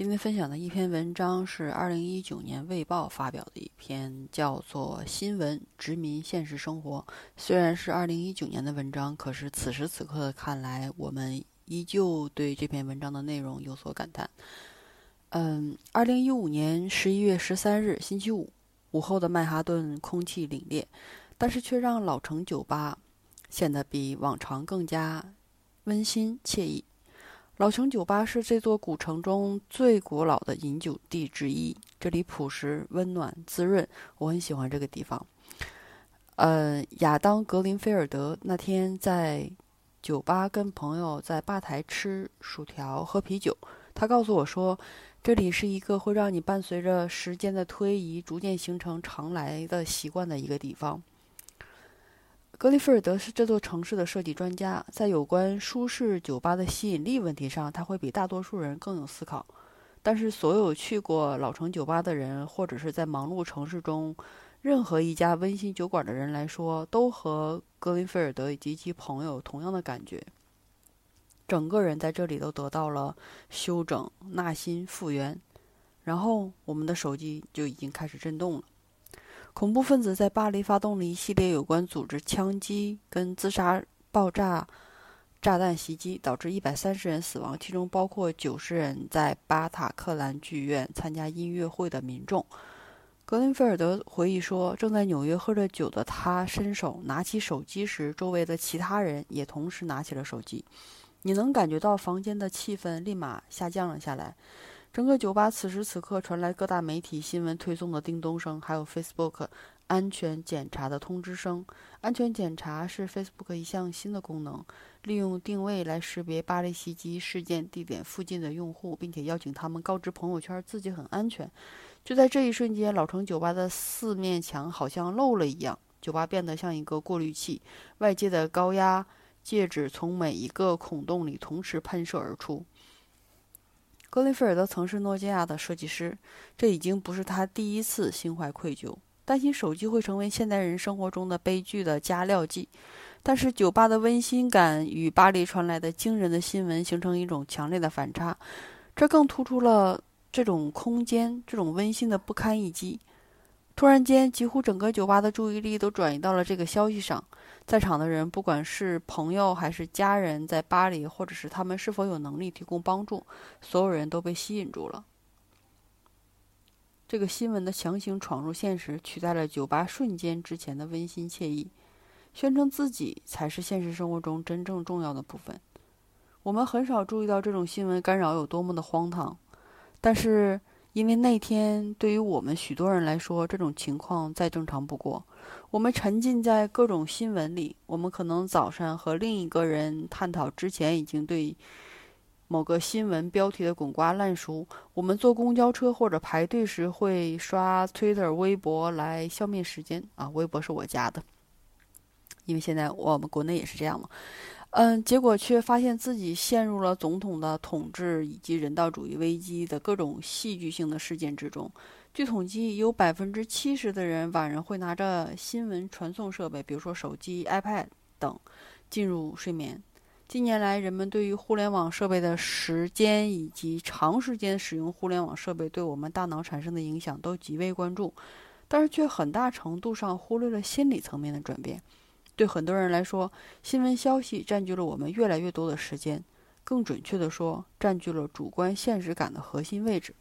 今天分享的一篇文章是二零一九年《卫报》发表的一篇，叫做《新闻殖民现实生活》。虽然是二零一九年的文章，可是此时此刻看来，我们依旧对这篇文章的内容有所感叹。嗯，二零一五年十一月十三日星期五午后的曼哈顿空气凛冽，但是却让老城酒吧显得比往常更加温馨惬意。老城酒吧是这座古城中最古老的饮酒地之一，这里朴实、温暖、滋润，我很喜欢这个地方。呃，亚当·格林菲尔德那天在酒吧跟朋友在吧台吃薯条、喝啤酒，他告诉我说，这里是一个会让你伴随着时间的推移逐渐形成常来的习惯的一个地方。格里菲尔德是这座城市的设计专家，在有关舒适酒吧的吸引力问题上，他会比大多数人更有思考。但是，所有去过老城酒吧的人，或者是在忙碌城市中任何一家温馨酒馆的人来说，都和格林菲尔德以及其朋友同样的感觉。整个人在这里都得到了休整、纳新、复原。然后，我们的手机就已经开始震动了。恐怖分子在巴黎发动了一系列有关组织枪击跟自杀爆炸炸弹袭击，导致一百三十人死亡，其中包括九十人在巴塔克兰剧院参加音乐会的民众。格林菲尔德回忆说：“正在纽约喝着酒的他伸手拿起手机时，周围的其他人也同时拿起了手机。你能感觉到房间的气氛立马下降了下来。”整个酒吧此时此刻传来各大媒体新闻推送的叮咚声，还有 Facebook 安全检查的通知声。安全检查是 Facebook 一项新的功能，利用定位来识别巴黎袭击事件地点附近的用户，并且邀请他们告知朋友圈自己很安全。就在这一瞬间，老城酒吧的四面墙好像漏了一样，酒吧变得像一个过滤器，外界的高压介质从每一个孔洞里同时喷射而出。格林菲尔德曾是诺基亚的设计师，这已经不是他第一次心怀愧疚，担心手机会成为现代人生活中的悲剧的加料剂。但是酒吧的温馨感与巴黎传来的惊人的新闻形成一种强烈的反差，这更突出了这种空间这种温馨的不堪一击。突然间，几乎整个酒吧的注意力都转移到了这个消息上。在场的人，不管是朋友还是家人，在巴黎，或者是他们是否有能力提供帮助，所有人都被吸引住了。这个新闻的强行闯入现实，取代了酒吧瞬间之前的温馨惬意，宣称自己才是现实生活中真正重要的部分。我们很少注意到这种新闻干扰有多么的荒唐，但是。因为那天对于我们许多人来说，这种情况再正常不过。我们沉浸在各种新闻里，我们可能早上和另一个人探讨之前已经对某个新闻标题的滚瓜烂熟。我们坐公交车或者排队时会刷 Twitter、微博来消灭时间啊，微博是我加的，因为现在我们国内也是这样嘛。嗯，结果却发现自己陷入了总统的统治以及人道主义危机的各种戏剧性的事件之中。据统计，有百分之七十的人晚上会拿着新闻传送设备，比如说手机、iPad 等，进入睡眠。近年来，人们对于互联网设备的时间以及长时间使用互联网设备对我们大脑产生的影响都极为关注，但是却很大程度上忽略了心理层面的转变。对很多人来说，新闻消息占据了我们越来越多的时间，更准确地说，占据了主观现实感的核心位置。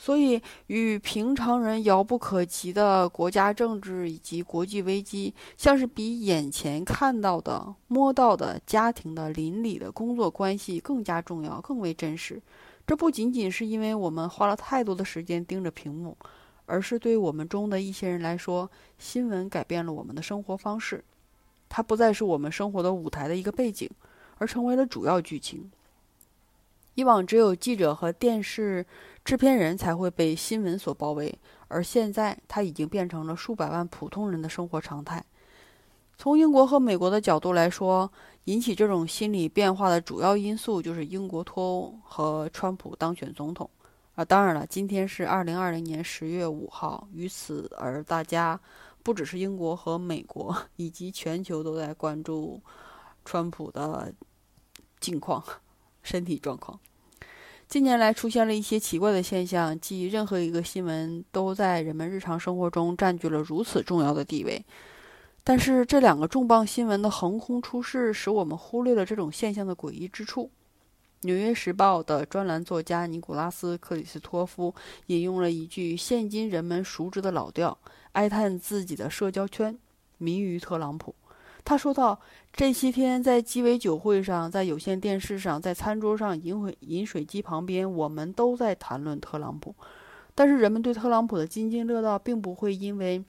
所以，与平常人遥不可及的国家政治以及国际危机，像是比眼前看到的、摸到的家庭的邻里的工作关系更加重要、更为真实。这不仅仅是因为我们花了太多的时间盯着屏幕，而是对我们中的一些人来说，新闻改变了我们的生活方式。它不再是我们生活的舞台的一个背景，而成为了主要剧情。以往只有记者和电视制片人才会被新闻所包围，而现在它已经变成了数百万普通人的生活常态。从英国和美国的角度来说，引起这种心理变化的主要因素就是英国脱欧和川普当选总统。啊，当然了，今天是二零二零年十月五号，于此而大家。不只是英国和美国，以及全球都在关注川普的近况、身体状况。近年来出现了一些奇怪的现象，即任何一个新闻都在人们日常生活中占据了如此重要的地位。但是，这两个重磅新闻的横空出世，使我们忽略了这种现象的诡异之处。《纽约时报》的专栏作家尼古拉斯·克里斯托夫引用了一句现今人们熟知的老调，哀叹自己的社交圈迷于特朗普。他说道：“这些天，在鸡尾酒会上，在有线电视上，在餐桌上，饮水饮水机旁边，我们都在谈论特朗普。但是，人们对特朗普的津津乐道，并不会因为……”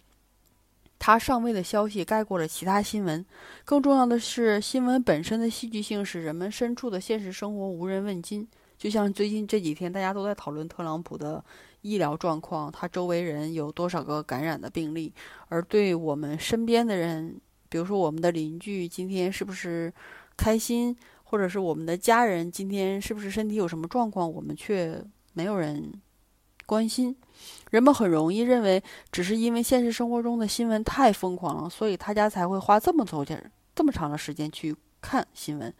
他上位的消息盖过了其他新闻。更重要的是，新闻本身的戏剧性使人们身处的现实生活无人问津。就像最近这几天，大家都在讨论特朗普的医疗状况，他周围人有多少个感染的病例，而对我们身边的人，比如说我们的邻居今天是不是开心，或者是我们的家人今天是不是身体有什么状况，我们却没有人。关心，人们很容易认为，只是因为现实生活中的新闻太疯狂了，所以大家才会花这么多钱、这么长的时间去看新闻。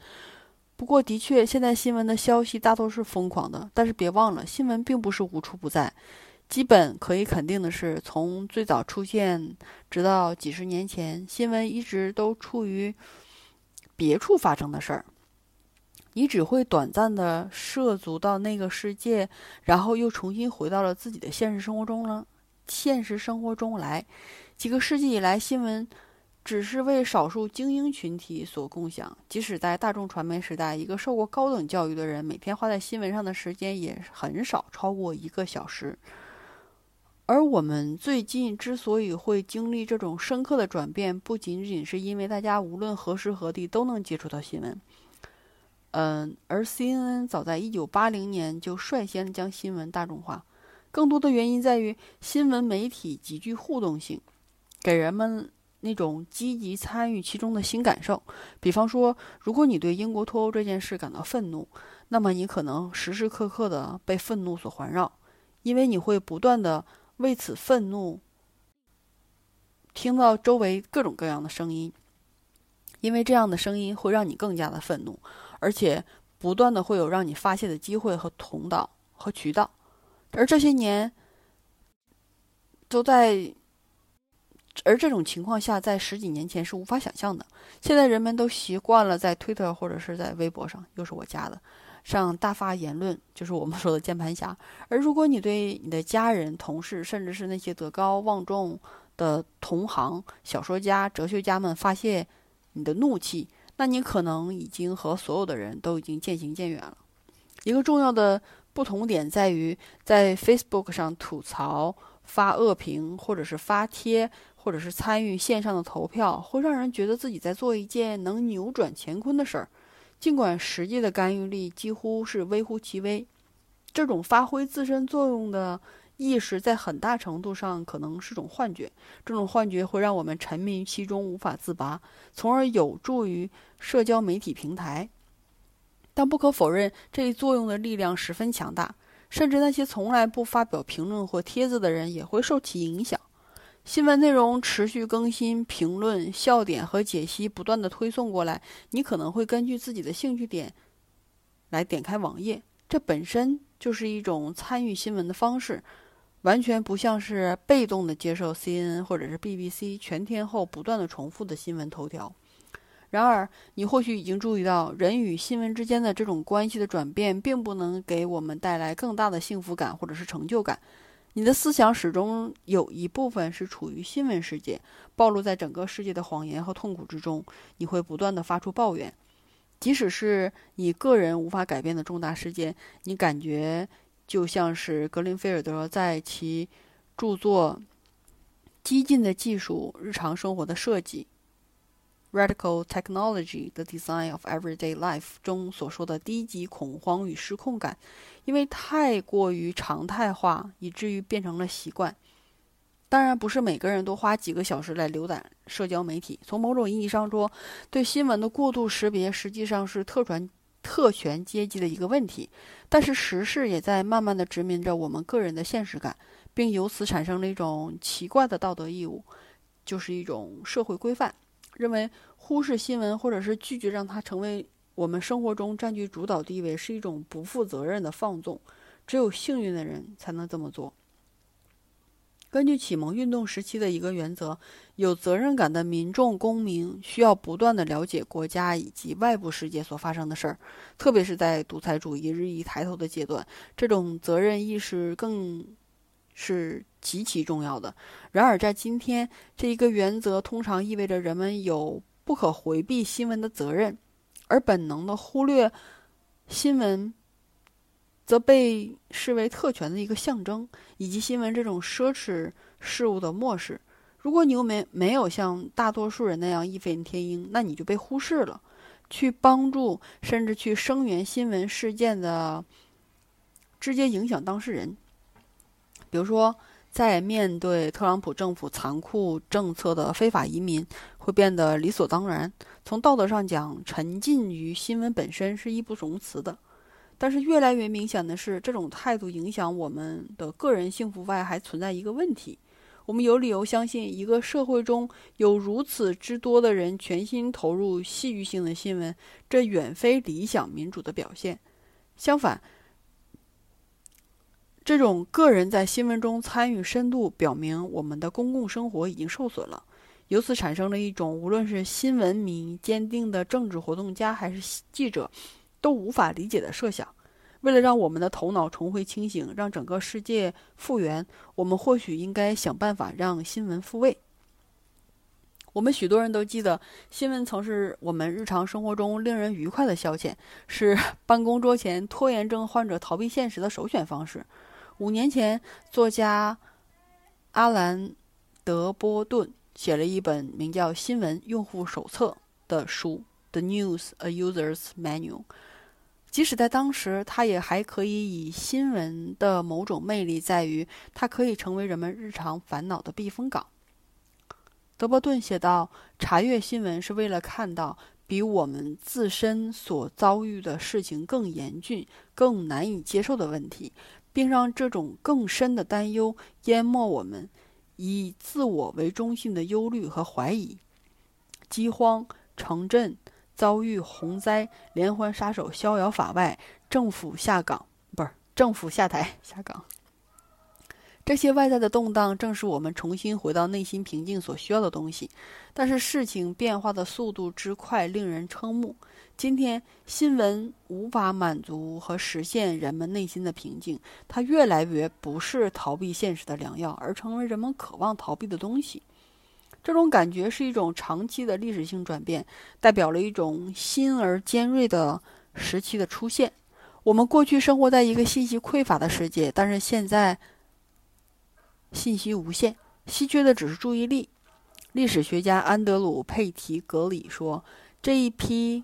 不过，的确，现在新闻的消息大多是疯狂的。但是，别忘了，新闻并不是无处不在。基本可以肯定的是，从最早出现直到几十年前，新闻一直都处于别处发生的事儿。你只会短暂的涉足到那个世界，然后又重新回到了自己的现实生活中了。现实生活中来，几个世纪以来，新闻只是为少数精英群体所共享。即使在大众传媒时代，一个受过高等教育的人每天花在新闻上的时间也很少超过一个小时。而我们最近之所以会经历这种深刻的转变，不仅仅是因为大家无论何时何地都能接触到新闻。嗯，而 CNN 早在1980年就率先将新闻大众化，更多的原因在于新闻媒体极具互动性，给人们那种积极参与其中的新感受。比方说，如果你对英国脱欧这件事感到愤怒，那么你可能时时刻刻的被愤怒所环绕，因为你会不断的为此愤怒，听到周围各种各样的声音，因为这样的声音会让你更加的愤怒。而且不断的会有让你发泄的机会和通道和渠道，而这些年都在，而这种情况下，在十几年前是无法想象的。现在人们都习惯了在推特或者是在微博上，又是我家的，上大发言论，就是我们说的键盘侠。而如果你对你的家人、同事，甚至是那些德高望重的同行、小说家、哲学家们发泄你的怒气，那你可能已经和所有的人都已经渐行渐远了。一个重要的不同点在于，在 Facebook 上吐槽、发恶评，或者是发帖，或者是参与线上的投票，会让人觉得自己在做一件能扭转乾坤的事儿，尽管实际的干预力几乎是微乎其微。这种发挥自身作用的。意识在很大程度上可能是种幻觉，这种幻觉会让我们沉迷于其中无法自拔，从而有助于社交媒体平台。但不可否认，这一作用的力量十分强大，甚至那些从来不发表评论或帖子的人也会受其影响。新闻内容持续更新，评论、笑点和解析不断的推送过来，你可能会根据自己的兴趣点来点开网页，这本身就是一种参与新闻的方式。完全不像是被动的接受 CNN 或者是 BBC 全天候不断的重复的新闻头条。然而，你或许已经注意到，人与新闻之间的这种关系的转变，并不能给我们带来更大的幸福感或者是成就感。你的思想始终有一部分是处于新闻世界，暴露在整个世界的谎言和痛苦之中。你会不断的发出抱怨，即使是你个人无法改变的重大事件，你感觉。就像是格林菲尔德在其著作《激进的技术：日常生活的设计》（Radical Technology: The Design of Everyday Life） 中所说的低级恐慌与失控感，因为太过于常态化，以至于变成了习惯。当然，不是每个人都花几个小时来浏览社交媒体。从某种意义上说，对新闻的过度识别实际上是特权。特权阶级的一个问题，但是时事也在慢慢的殖民着我们个人的现实感，并由此产生了一种奇怪的道德义务，就是一种社会规范，认为忽视新闻或者是拒绝让它成为我们生活中占据主导地位是一种不负责任的放纵，只有幸运的人才能这么做。根据启蒙运动时期的一个原则，有责任感的民众公民需要不断的了解国家以及外部世界所发生的事儿，特别是在独裁主义日益抬头的阶段，这种责任意识更是极其重要的。然而，在今天，这一个原则通常意味着人们有不可回避新闻的责任，而本能的忽略新闻。则被视为特权的一个象征，以及新闻这种奢侈事物的漠视。如果你又没没有像大多数人那样义愤填膺，那你就被忽视了。去帮助甚至去声援新闻事件的直接影响当事人，比如说，在面对特朗普政府残酷政策的非法移民，会变得理所当然。从道德上讲，沉浸于新闻本身是义不容辞的。但是越来越明显的是，这种态度影响我们的个人幸福外，还存在一个问题：我们有理由相信，一个社会中有如此之多的人全心投入戏剧性的新闻，这远非理想民主的表现。相反，这种个人在新闻中参与深度，表明我们的公共生活已经受损了。由此产生了一种，无论是新闻迷、坚定的政治活动家，还是记者。都无法理解的设想。为了让我们的头脑重回清醒，让整个世界复原，我们或许应该想办法让新闻复位。我们许多人都记得，新闻曾是我们日常生活中令人愉快的消遣，是办公桌前拖延症患者逃避现实的首选方式。五年前，作家阿兰·德波顿写了一本名叫《新闻用户手册》的书，《The News: A User's Manual》。即使在当时，它也还可以以新闻的某种魅力，在于它可以成为人们日常烦恼的避风港。德伯顿写道：“查阅新闻是为了看到比我们自身所遭遇的事情更严峻、更难以接受的问题，并让这种更深的担忧淹没我们以自我为中心的忧虑和怀疑。饥荒、城镇。”遭遇洪灾，连环杀手逍遥法外，政府下岗，不是政府下台下岗。这些外在的动荡，正是我们重新回到内心平静所需要的东西。但是事情变化的速度之快，令人瞠目。今天新闻无法满足和实现人们内心的平静，它越来越不是逃避现实的良药，而成为人们渴望逃避的东西。这种感觉是一种长期的历史性转变，代表了一种新而尖锐的时期的出现。我们过去生活在一个信息匮乏的世界，但是现在信息无限，稀缺的只是注意力。历史学家安德鲁·佩提格里说：“这一批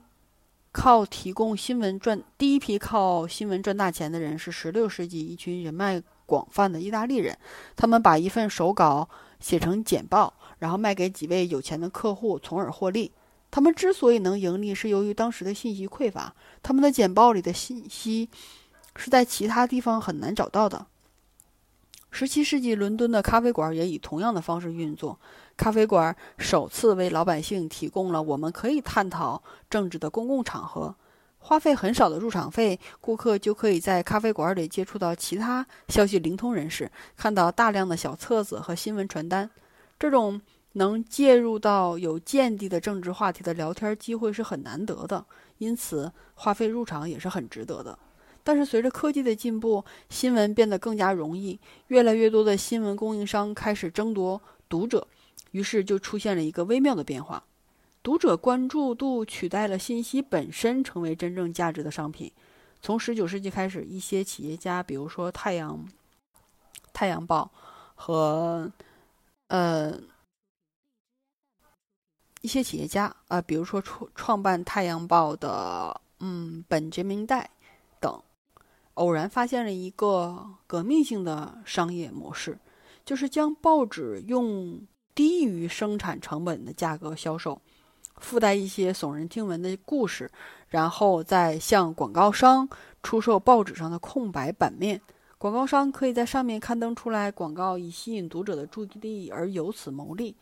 靠提供新闻赚第一批靠新闻赚大钱的人是16世纪一群人脉广泛的意大利人，他们把一份手稿写成简报。”然后卖给几位有钱的客户，从而获利。他们之所以能盈利，是由于当时的信息匮乏。他们的简报里的信息是在其他地方很难找到的。十七世纪伦敦的咖啡馆也以同样的方式运作。咖啡馆首次为老百姓提供了我们可以探讨政治的公共场合。花费很少的入场费，顾客就可以在咖啡馆里接触到其他消息灵通人士，看到大量的小册子和新闻传单。这种能介入到有见地的政治话题的聊天机会是很难得的，因此花费入场也是很值得的。但是随着科技的进步，新闻变得更加容易，越来越多的新闻供应商开始争夺读者，于是就出现了一个微妙的变化：读者关注度取代了信息本身，成为真正价值的商品。从19世纪开始，一些企业家，比如说《太阳》《太阳报》和。呃，一些企业家啊，比如说创创办《太阳报》的，嗯，本杰明戴等，偶然发现了一个革命性的商业模式，就是将报纸用低于生产成本的价格销售，附带一些耸人听闻的故事，然后再向广告商出售报纸上的空白版面。广告商可以在上面刊登出来广告，以吸引读者的注意力，而由此牟利。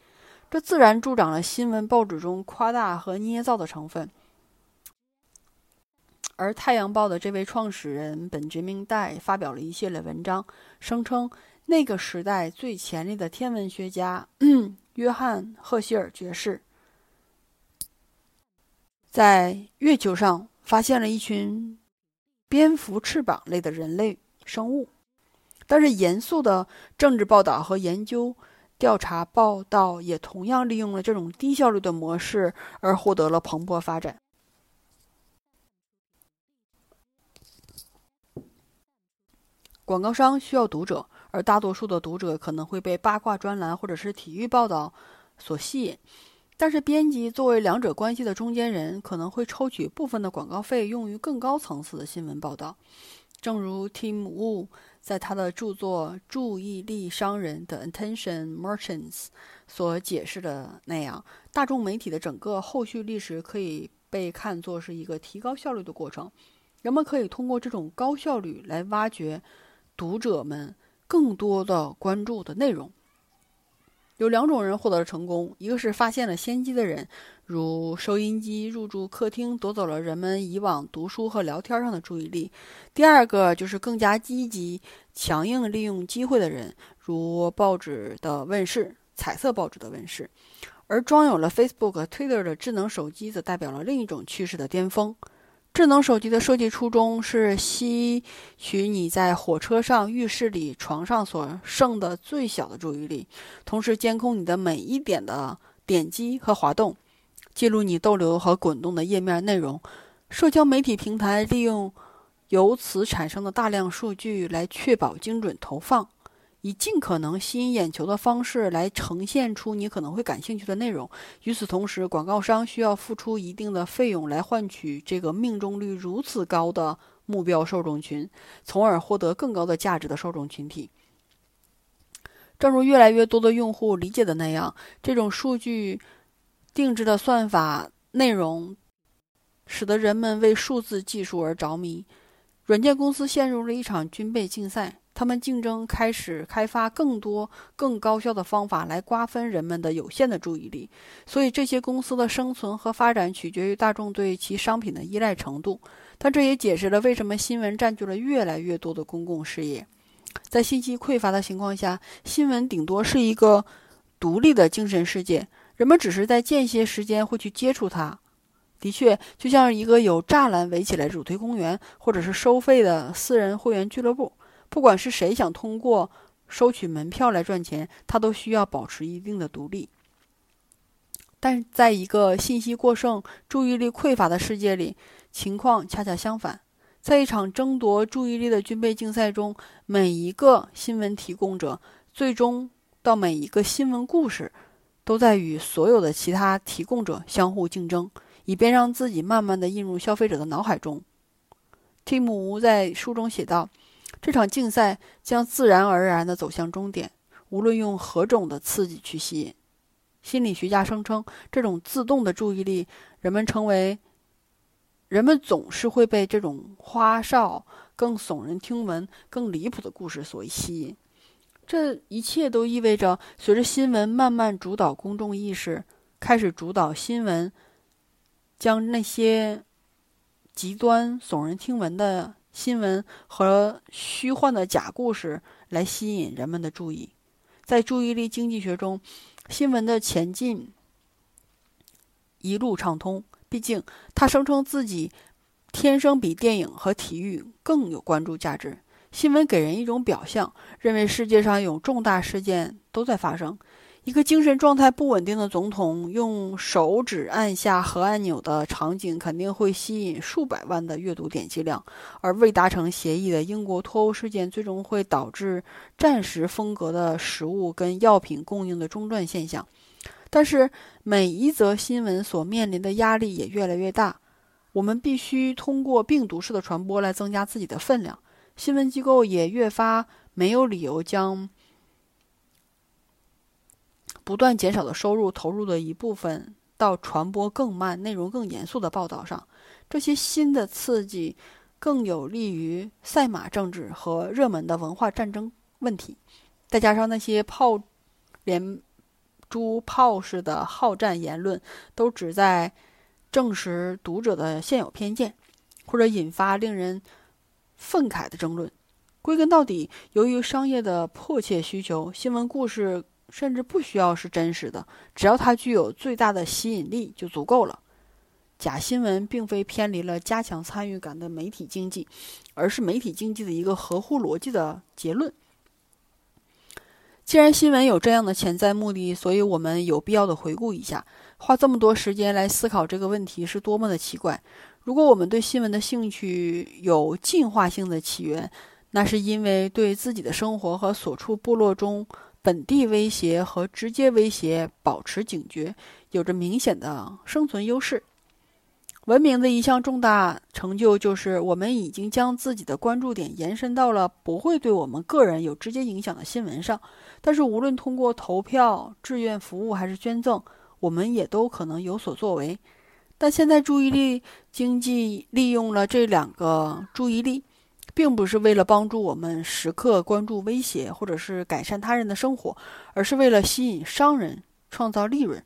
这自然助长了新闻报纸中夸大和捏造的成分。而《太阳报》的这位创始人本杰明·戴发表了一系列文章，声称那个时代最前列的天文学家约翰·赫歇尔爵士在月球上发现了一群蝙蝠翅膀类的人类生物。但是，严肃的政治报道和研究调查报道也同样利用了这种低效率的模式，而获得了蓬勃发展。广告商需要读者，而大多数的读者可能会被八卦专栏或者是体育报道所吸引。但是，编辑作为两者关系的中间人，可能会抽取部分的广告费用于更高层次的新闻报道。正如 Tim Wu 在他的著作《注意力商人的 Attention Merchants》所解释的那样，大众媒体的整个后续历史可以被看作是一个提高效率的过程。人们可以通过这种高效率来挖掘。读者们更多的关注的内容，有两种人获得了成功：一个是发现了先机的人，如收音机入驻客厅夺走了人们以往读书和聊天上的注意力；第二个就是更加积极、强硬利用机会的人，如报纸的问世、彩色报纸的问世。而装有了 Facebook、Twitter 的智能手机则代表了另一种趋势的巅峰。智能手机的设计初衷是吸取你在火车上、浴室里、床上所剩的最小的注意力，同时监控你的每一点的点击和滑动，记录你逗留和滚动的页面内容。社交媒体平台利用由此产生的大量数据来确保精准投放。以尽可能吸引眼球的方式来呈现出你可能会感兴趣的内容。与此同时，广告商需要付出一定的费用来换取这个命中率如此高的目标受众群，从而获得更高的价值的受众群体。正如越来越多的用户理解的那样，这种数据定制的算法内容使得人们为数字技术而着迷。软件公司陷入了一场军备竞赛。他们竞争开始开发更多、更高效的方法来瓜分人们的有限的注意力，所以这些公司的生存和发展取决于大众对其商品的依赖程度。但这也解释了为什么新闻占据了越来越多的公共视野。在信息匮乏的情况下，新闻顶多是一个独立的精神世界，人们只是在间歇时间会去接触它。的确，就像一个有栅栏围起来主题公园，或者是收费的私人会员俱乐部。不管是谁想通过收取门票来赚钱，他都需要保持一定的独立。但在一个信息过剩、注意力匮乏的世界里，情况恰恰相反。在一场争夺注意力的军备竞赛中，每一个新闻提供者，最终到每一个新闻故事，都在与所有的其他提供者相互竞争，以便让自己慢慢的印入消费者的脑海中。蒂姆在书中写道。这场竞赛将自然而然地走向终点，无论用何种的刺激去吸引。心理学家声称，这种自动的注意力，人们称为“人们总是会被这种花哨、更耸人听闻、更离谱的故事所吸引”。这一切都意味着，随着新闻慢慢主导公众意识，开始主导新闻，将那些极端、耸人听闻的。新闻和虚幻的假故事来吸引人们的注意，在注意力经济学中，新闻的前进一路畅通。毕竟，他声称自己天生比电影和体育更有关注价值。新闻给人一种表象，认为世界上有重大事件都在发生。一个精神状态不稳定的总统用手指按下核按钮的场景，肯定会吸引数百万的阅读点击量；而未达成协议的英国脱欧事件，最终会导致战时风格的食物跟药品供应的中断现象。但是，每一则新闻所面临的压力也越来越大。我们必须通过病毒式的传播来增加自己的分量。新闻机构也越发没有理由将。不断减少的收入投入的一部分到传播更慢、内容更严肃的报道上，这些新的刺激更有利于赛马政治和热门的文化战争问题。再加上那些炮连珠炮式的好战言论，都旨在证实读者的现有偏见。或者引发令人愤慨的争论。归根到底，由于商业的迫切需求，新闻故事甚至不需要是真实的，只要它具有最大的吸引力就足够了。假新闻并非偏离了加强参与感的媒体经济，而是媒体经济的一个合乎逻辑的结论。既然新闻有这样的潜在目的，所以我们有必要的回顾一下，花这么多时间来思考这个问题是多么的奇怪。如果我们对新闻的兴趣有进化性的起源，那是因为对自己的生活和所处部落中本地威胁和直接威胁保持警觉，有着明显的生存优势。文明的一项重大成就就是，我们已经将自己的关注点延伸到了不会对我们个人有直接影响的新闻上。但是，无论通过投票、志愿服务还是捐赠，我们也都可能有所作为。但现在，注意力经济利用了这两个注意力。并不是为了帮助我们时刻关注威胁，或者是改善他人的生活，而是为了吸引商人创造利润。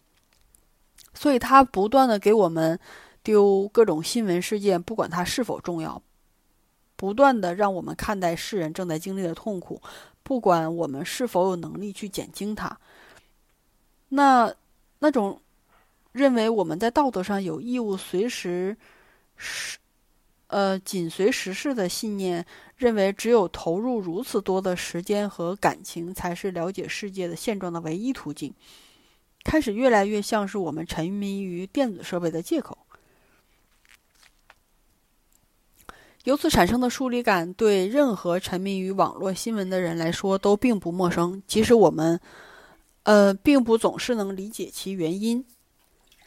所以，他不断的给我们丢各种新闻事件，不管它是否重要，不断的让我们看待世人正在经历的痛苦，不管我们是否有能力去减轻它。那那种认为我们在道德上有义务随时是。呃，紧随时事的信念，认为只有投入如此多的时间和感情，才是了解世界的现状的唯一途径，开始越来越像是我们沉迷于电子设备的借口。由此产生的疏离感，对任何沉迷于网络新闻的人来说都并不陌生，即使我们，呃，并不总是能理解其原因。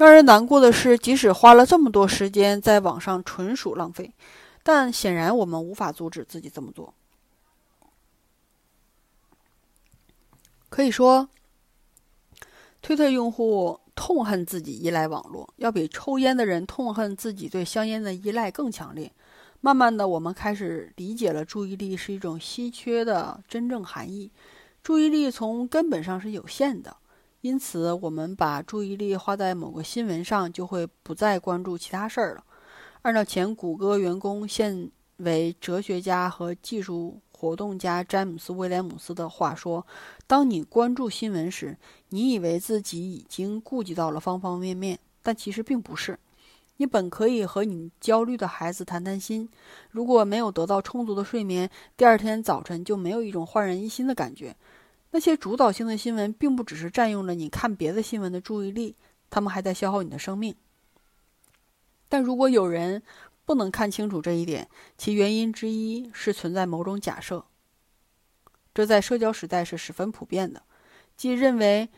让人难过的是，即使花了这么多时间在网上，纯属浪费。但显然，我们无法阻止自己这么做。可以说，推特用户痛恨自己依赖网络，要比抽烟的人痛恨自己对香烟的依赖更强烈。慢慢的，我们开始理解了注意力是一种稀缺的真正含义。注意力从根本上是有限的。因此，我们把注意力花在某个新闻上，就会不再关注其他事儿了。按照前谷歌员工、现为哲学家和技术活动家詹姆斯·威廉姆斯的话说：“当你关注新闻时，你以为自己已经顾及到了方方面面，但其实并不是。你本可以和你焦虑的孩子谈谈心。如果没有得到充足的睡眠，第二天早晨就没有一种焕然一新的感觉。”那些主导性的新闻，并不只是占用了你看别的新闻的注意力，他们还在消耗你的生命。但如果有人不能看清楚这一点，其原因之一是存在某种假设，这在社交时代是十分普遍的，即认为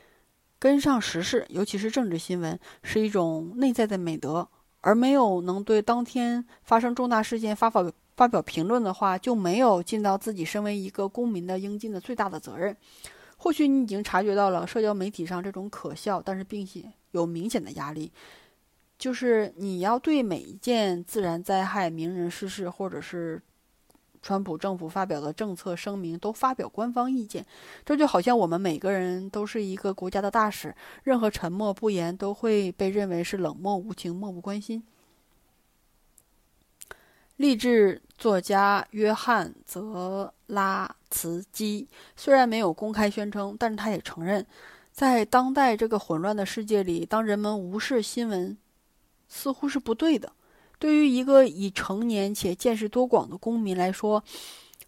跟上时事，尤其是政治新闻，是一种内在的美德，而没有能对当天发生重大事件发表发表评论的话，就没有尽到自己身为一个公民的应尽的最大的责任。或许你已经察觉到了社交媒体上这种可笑，但是并且有明显的压力，就是你要对每一件自然灾害、名人逝世，或者是川普政府发表的政策声明，都发表官方意见。这就好像我们每个人都是一个国家的大使，任何沉默不言都会被认为是冷漠无情、漠不关心。励志作家约翰·泽拉茨基虽然没有公开宣称，但是他也承认，在当代这个混乱的世界里，当人们无视新闻，似乎是不对的。对于一个已成年且见识多广的公民来说，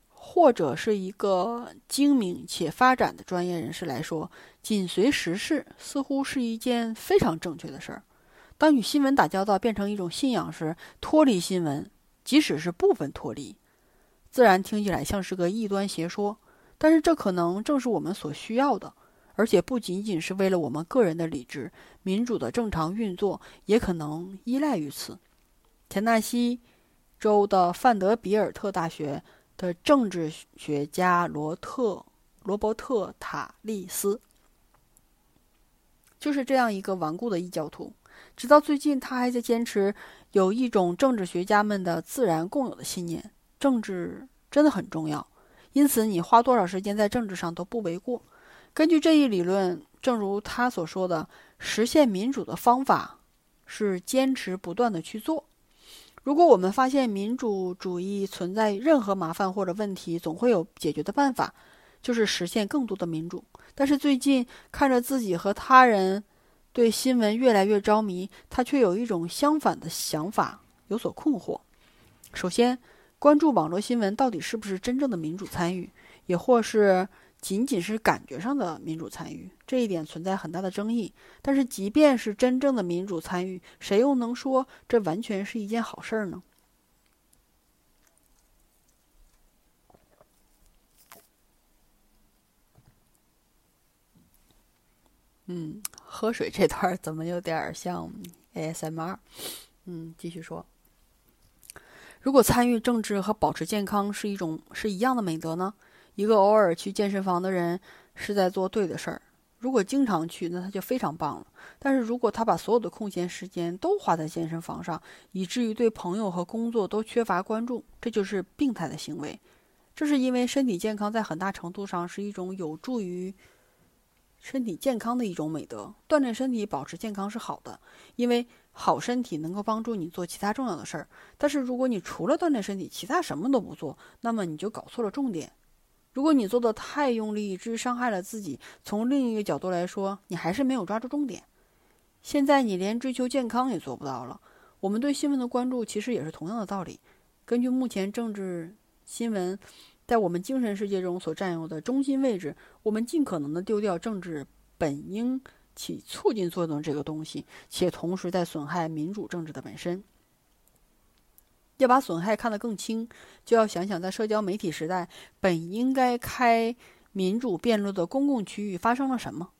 或者是一个精明且发展的专业人士来说，紧随时事似乎是一件非常正确的事儿。当与新闻打交道变成一种信仰时，脱离新闻。即使是部分脱离，自然听起来像是个异端邪说，但是这可能正是我们所需要的，而且不仅仅是为了我们个人的理智，民主的正常运作也可能依赖于此。田纳西州的范德比尔特大学的政治学家罗特罗伯特塔利斯就是这样一个顽固的异教徒。直到最近，他还在坚持有一种政治学家们的自然共有的信念：政治真的很重要，因此你花多少时间在政治上都不为过。根据这一理论，正如他所说的，实现民主的方法是坚持不断的去做。如果我们发现民主主义存在任何麻烦或者问题，总会有解决的办法，就是实现更多的民主。但是最近看着自己和他人对新闻越来越着迷，他却有一种相反的想法，有所困惑。首先，关注网络新闻到底是不是真正的民主参与，也或是仅仅是感觉上的民主参与？这一点存在很大的争议。但是，即便是真正的民主参与，谁又能说这完全是一件好事儿呢？嗯，喝水这段怎么有点像 ASMR？嗯，继续说。如果参与政治和保持健康是一种是一样的美德呢？一个偶尔去健身房的人是在做对的事儿。如果经常去，那他就非常棒了。但是如果他把所有的空闲时间都花在健身房上，以至于对朋友和工作都缺乏关注，这就是病态的行为。这是因为身体健康在很大程度上是一种有助于。身体健康的一种美德，锻炼身体、保持健康是好的，因为好身体能够帮助你做其他重要的事儿。但是，如果你除了锻炼身体，其他什么都不做，那么你就搞错了重点。如果你做的太用力，致伤害了自己，从另一个角度来说，你还是没有抓住重点。现在你连追求健康也做不到了。我们对新闻的关注其实也是同样的道理。根据目前政治新闻。在我们精神世界中所占有的中心位置，我们尽可能的丢掉政治本应起促进作用这个东西，且同时在损害民主政治的本身。要把损害看得更轻，就要想想在社交媒体时代本应该开民主辩论的公共区域发生了什么。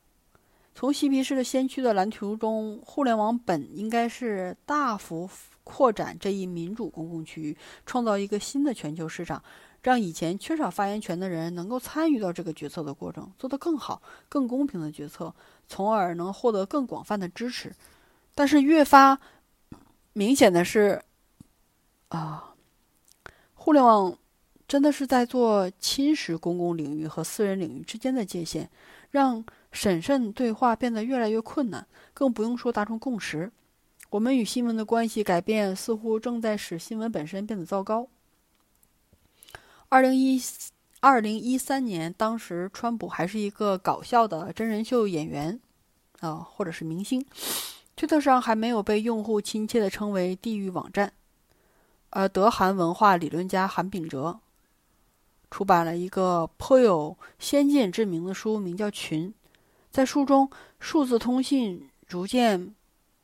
从嬉皮士的先驱的蓝图中，互联网本应该是大幅扩展这一民主公共区域，创造一个新的全球市场。让以前缺少发言权的人能够参与到这个决策的过程，做得更好、更公平的决策，从而能获得更广泛的支持。但是越发明显的是，啊，互联网真的是在做侵蚀公共领域和私人领域之间的界限，让审慎对话变得越来越困难，更不用说达成共识。我们与新闻的关系改变，似乎正在使新闻本身变得糟糕。二零一二零一三年，当时川普还是一个搞笑的真人秀演员，啊，或者是明星。推特上还没有被用户亲切地称为“地狱网站”。而德韩文化理论家韩炳哲出版了一个颇有先见之明的书，名叫《群》。在书中，数字通信逐渐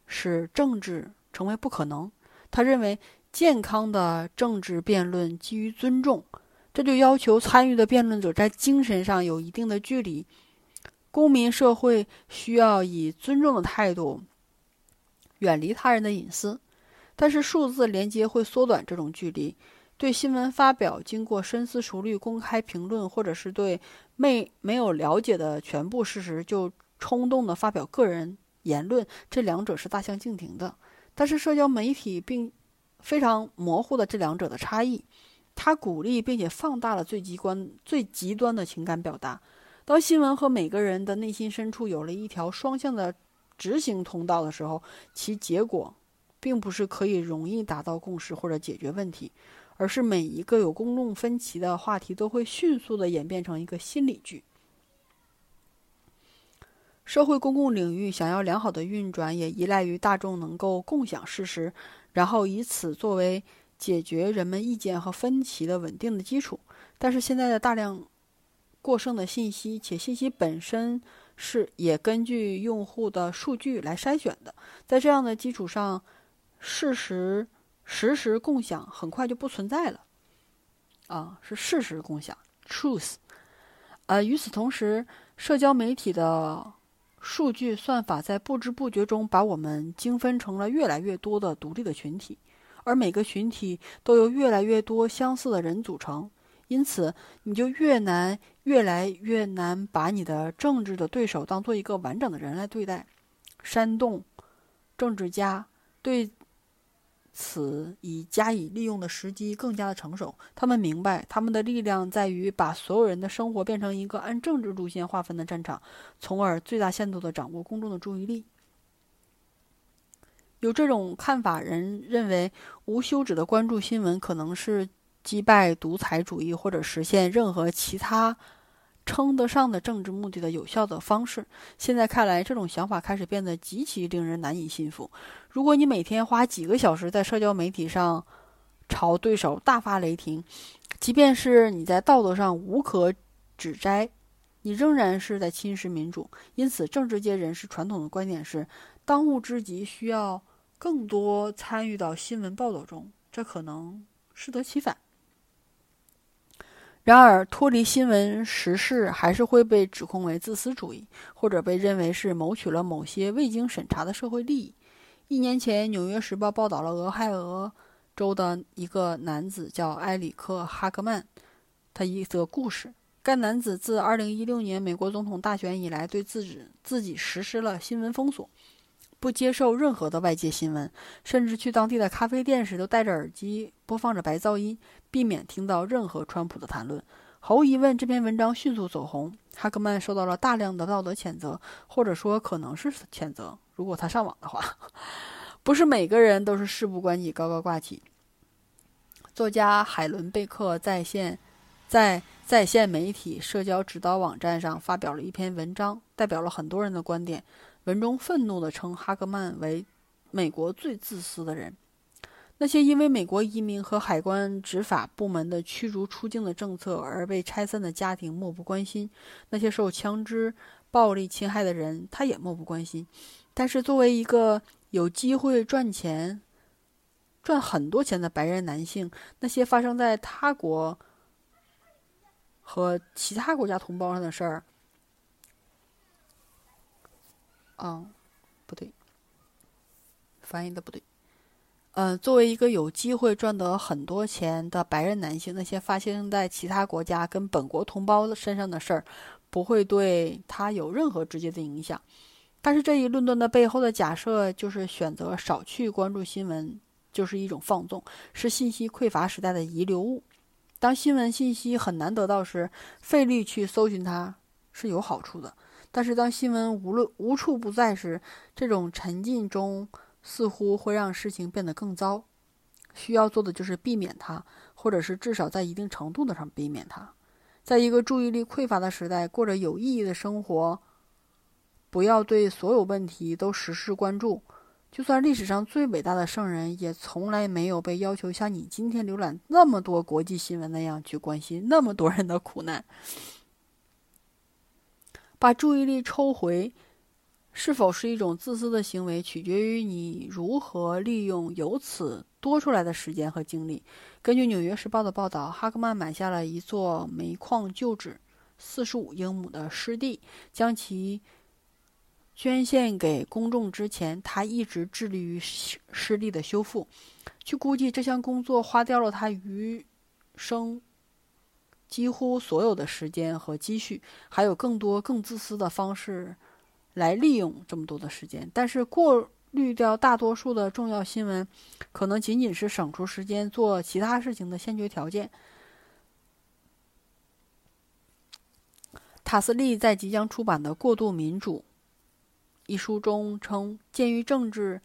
使政治成为不可能。他认为，健康的政治辩论基于尊重。这就要求参与的辩论者在精神上有一定的距离。公民社会需要以尊重的态度远离他人的隐私，但是数字连接会缩短这种距离。对新闻发表经过深思熟虑公开评论，或者是对没没有了解的全部事实就冲动的发表个人言论，这两者是大相径庭的。但是社交媒体并非常模糊的这两者的差异。他鼓励并且放大了最极端、最极端的情感表达。当新闻和每个人的内心深处有了一条双向的执行通道的时候，其结果并不是可以容易达到共识或者解决问题，而是每一个有公众分歧的话题都会迅速的演变成一个心理剧。社会公共领域想要良好的运转，也依赖于大众能够共享事实，然后以此作为。解决人们意见和分歧的稳定的基础，但是现在的大量过剩的信息，且信息本身是也根据用户的数据来筛选的，在这样的基础上，事实实时共享很快就不存在了。啊，是事实共享 （truth）。呃，与此同时，社交媒体的数据算法在不知不觉中把我们精分成了越来越多的独立的群体。而每个群体都由越来越多相似的人组成，因此你就越难、越来越难把你的政治的对手当做一个完整的人来对待。煽动政治家对此以加以利用的时机更加的成熟。他们明白，他们的力量在于把所有人的生活变成一个按政治路线划分的战场，从而最大限度地掌握公众的注意力。有这种看法人认为，无休止的关注新闻可能是击败独裁主义或者实现任何其他称得上的政治目的的有效的方式。现在看来，这种想法开始变得极其令人难以信服。如果你每天花几个小时在社交媒体上朝对手大发雷霆，即便是你在道德上无可指摘，你仍然是在侵蚀民主。因此，政治界人士传统的观点是：当务之急需要更多参与到新闻报道中。这可能适得其反。然而，脱离新闻时事还是会被指控为自私主义，或者被认为是谋取了某些未经审查的社会利益。一年前，《纽约时报》报道了俄亥俄州的一个男子叫埃里克·哈格曼，他一则故事。该男子自2016年美国总统大选以来，对自己自己实施了新闻封锁，不接受任何的外界新闻，甚至去当地的咖啡店时都戴着耳机播放着白噪音，避免听到任何川普的谈论。毫无疑问，这篇文章迅速走红，哈格曼受到了大量的道德谴责，或者说可能是谴责。如果他上网的话，不是每个人都是事不关己高高挂起。作家海伦贝克在线。在在线媒体社交指导网站上发表了一篇文章，代表了很多人的观点。文中愤怒地称哈格曼为美国最自私的人。那些因为美国移民和海关执法部门的驱逐出境的政策而被拆散的家庭漠不关心，那些受枪支暴力侵害的人他也漠不关心。但是作为一个有机会赚钱、赚很多钱的白人男性，那些发生在他国。和其他国家同胞上的事儿，嗯，不对，翻译的不对。嗯，作为一个有机会赚得很多钱的白人男性，那些发生在其他国家跟本国同胞身上的事儿，不会对他有任何直接的影响。但是这一论断的背后的假设，就是选择少去关注新闻，就是一种放纵，是信息匮乏时代的遗留物。当新闻信息很难得到时，费力去搜寻它是有好处的。但是当新闻无论无处不在时，这种沉浸中似乎会让事情变得更糟。需要做的就是避免它，或者是至少在一定程度的上避免它。在一个注意力匮乏的时代，过着有意义的生活，不要对所有问题都时时关注。就算历史上最伟大的圣人，也从来没有被要求像你今天浏览那么多国际新闻那样去关心那么多人的苦难。把注意力抽回，是否是一种自私的行为，取决于你如何利用由此多出来的时间和精力。根据《纽约时报》的报道，哈克曼买下了一座煤矿旧址，四十五英亩的湿地，将其。捐献给公众之前，他一直致力于湿地的修复。据估计，这项工作花掉了他余生几乎所有的时间和积蓄，还有更多更自私的方式来利用这么多的时间。但是，过滤掉大多数的重要新闻，可能仅仅是省出时间做其他事情的先决条件。塔斯利在即将出版的《过度民主》。一书中称，鉴于政治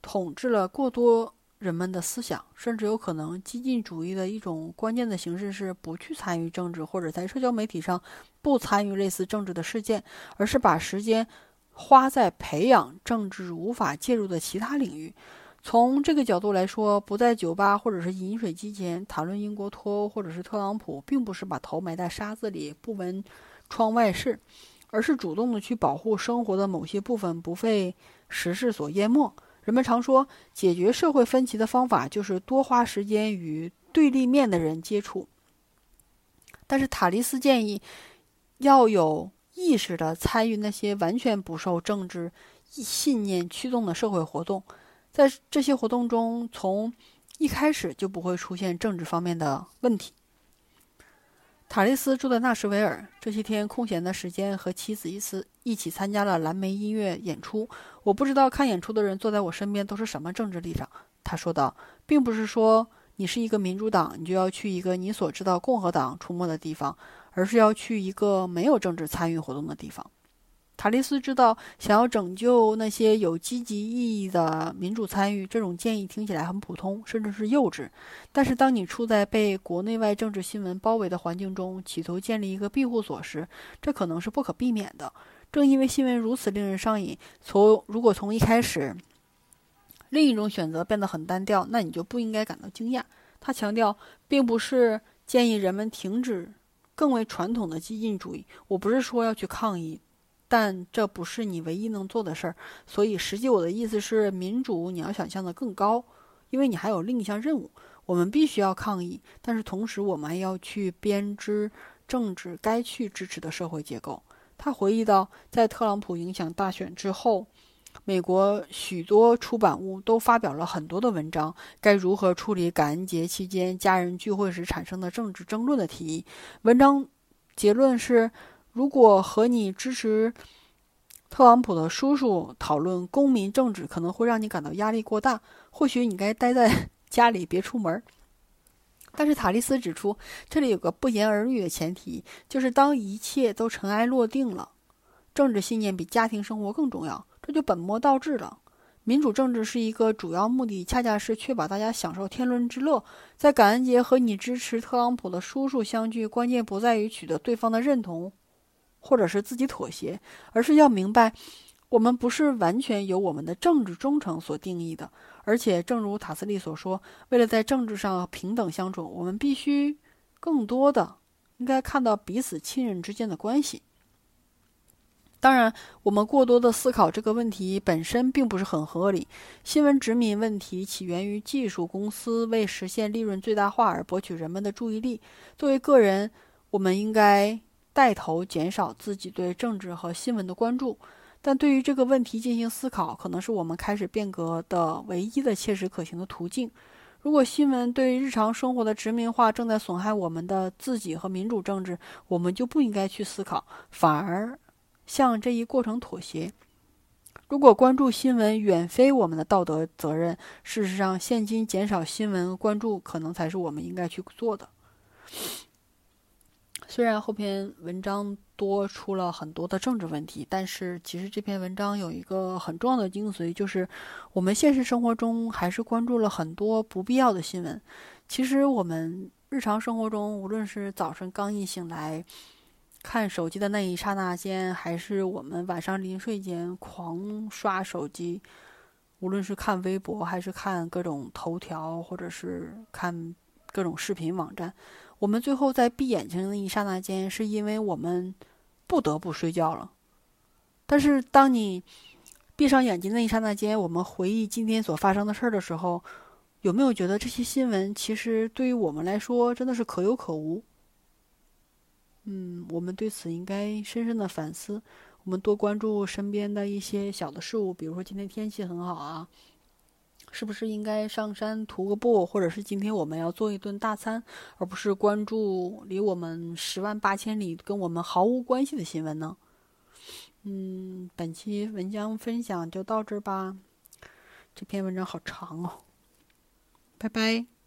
统治了过多人们的思想，甚至有可能激进主义的一种关键的形式是不去参与政治，或者在社交媒体上不参与类似政治的事件，而是把时间花在培养政治无法介入的其他领域。从这个角度来说，不在酒吧或者是饮水机前谈论英国脱欧或者是特朗普，并不是把头埋在沙子里不闻窗外事。而是主动的去保护生活的某些部分不被时事所淹没。人们常说，解决社会分歧的方法就是多花时间与对立面的人接触。但是塔利斯建议，要有意识的参与那些完全不受政治信念驱动的社会活动，在这些活动中，从一开始就不会出现政治方面的问题。塔利斯住在纳什维尔，这些天空闲的时间和妻子一次一起参加了蓝莓音乐演出。我不知道看演出的人坐在我身边都是什么政治立场。他说道，并不是说你是一个民主党，你就要去一个你所知道共和党出没的地方，而是要去一个没有政治参与活动的地方。塔利斯知道，想要拯救那些有积极意义的民主参与，这种建议听起来很普通，甚至是幼稚。但是，当你处在被国内外政治新闻包围的环境中，企图建立一个庇护所时，这可能是不可避免的。正因为新闻如此令人上瘾，从如果从一开始，另一种选择变得很单调，那你就不应该感到惊讶。他强调，并不是建议人们停止更为传统的激进主义。我不是说要去抗议。但这不是你唯一能做的事儿，所以实际我的意思是，民主你要想象的更高，因为你还有另一项任务。我们必须要抗议，但是同时我们还要去编织政治该去支持的社会结构。他回忆到，在特朗普影响大选之后，美国许多出版物都发表了很多的文章，该如何处理感恩节期间家人聚会时产生的政治争论的提议。文章结论是。如果和你支持特朗普的叔叔讨论公民政治，可能会让你感到压力过大。或许你该待在家里，别出门。但是塔利斯指出，这里有个不言而喻的前提，就是当一切都尘埃落定了，政治信念比家庭生活更重要，这就本末倒置了。民主政治是一个主要目的，恰恰是确保大家享受天伦之乐。在感恩节和你支持特朗普的叔叔相聚，关键不在于取得对方的认同。或者是自己妥协，而是要明白，我们不是完全由我们的政治忠诚所定义的。而且，正如塔斯利所说，为了在政治上平等相处，我们必须更多的应该看到彼此亲人之间的关系。当然，我们过多的思考这个问题本身并不是很合理。新闻殖民问题起源于技术公司为实现利润最大化而博取人们的注意力。作为个人，我们应该。带头减少自己对政治和新闻的关注，但对于这个问题进行思考，可能是我们开始变革的唯一的切实可行的途径。如果新闻对日常生活的殖民化正在损害我们的自己和民主政治，我们就不应该去思考，反而向这一过程妥协。如果关注新闻远非我们的道德责任，事实上，现今减少新闻关注可能才是我们应该去做的。虽然后篇文章多出了很多的政治问题，但是其实这篇文章有一个很重要的精髓，就是我们现实生活中还是关注了很多不必要的新闻。其实我们日常生活中，无论是早晨刚一醒来看手机的那一刹那间，还是我们晚上临睡前狂刷手机，无论是看微博，还是看各种头条，或者是看各种视频网站。我们最后在闭眼睛的那一刹那间，是因为我们不得不睡觉了。但是，当你闭上眼睛那一刹那间，我们回忆今天所发生的事儿的时候，有没有觉得这些新闻其实对于我们来说真的是可有可无？嗯，我们对此应该深深的反思。我们多关注身边的一些小的事物，比如说今天天气很好啊。是不是应该上山徒个步，或者是今天我们要做一顿大餐，而不是关注离我们十万八千里、跟我们毫无关系的新闻呢？嗯，本期文章分享就到这儿吧。这篇文章好长哦，拜拜。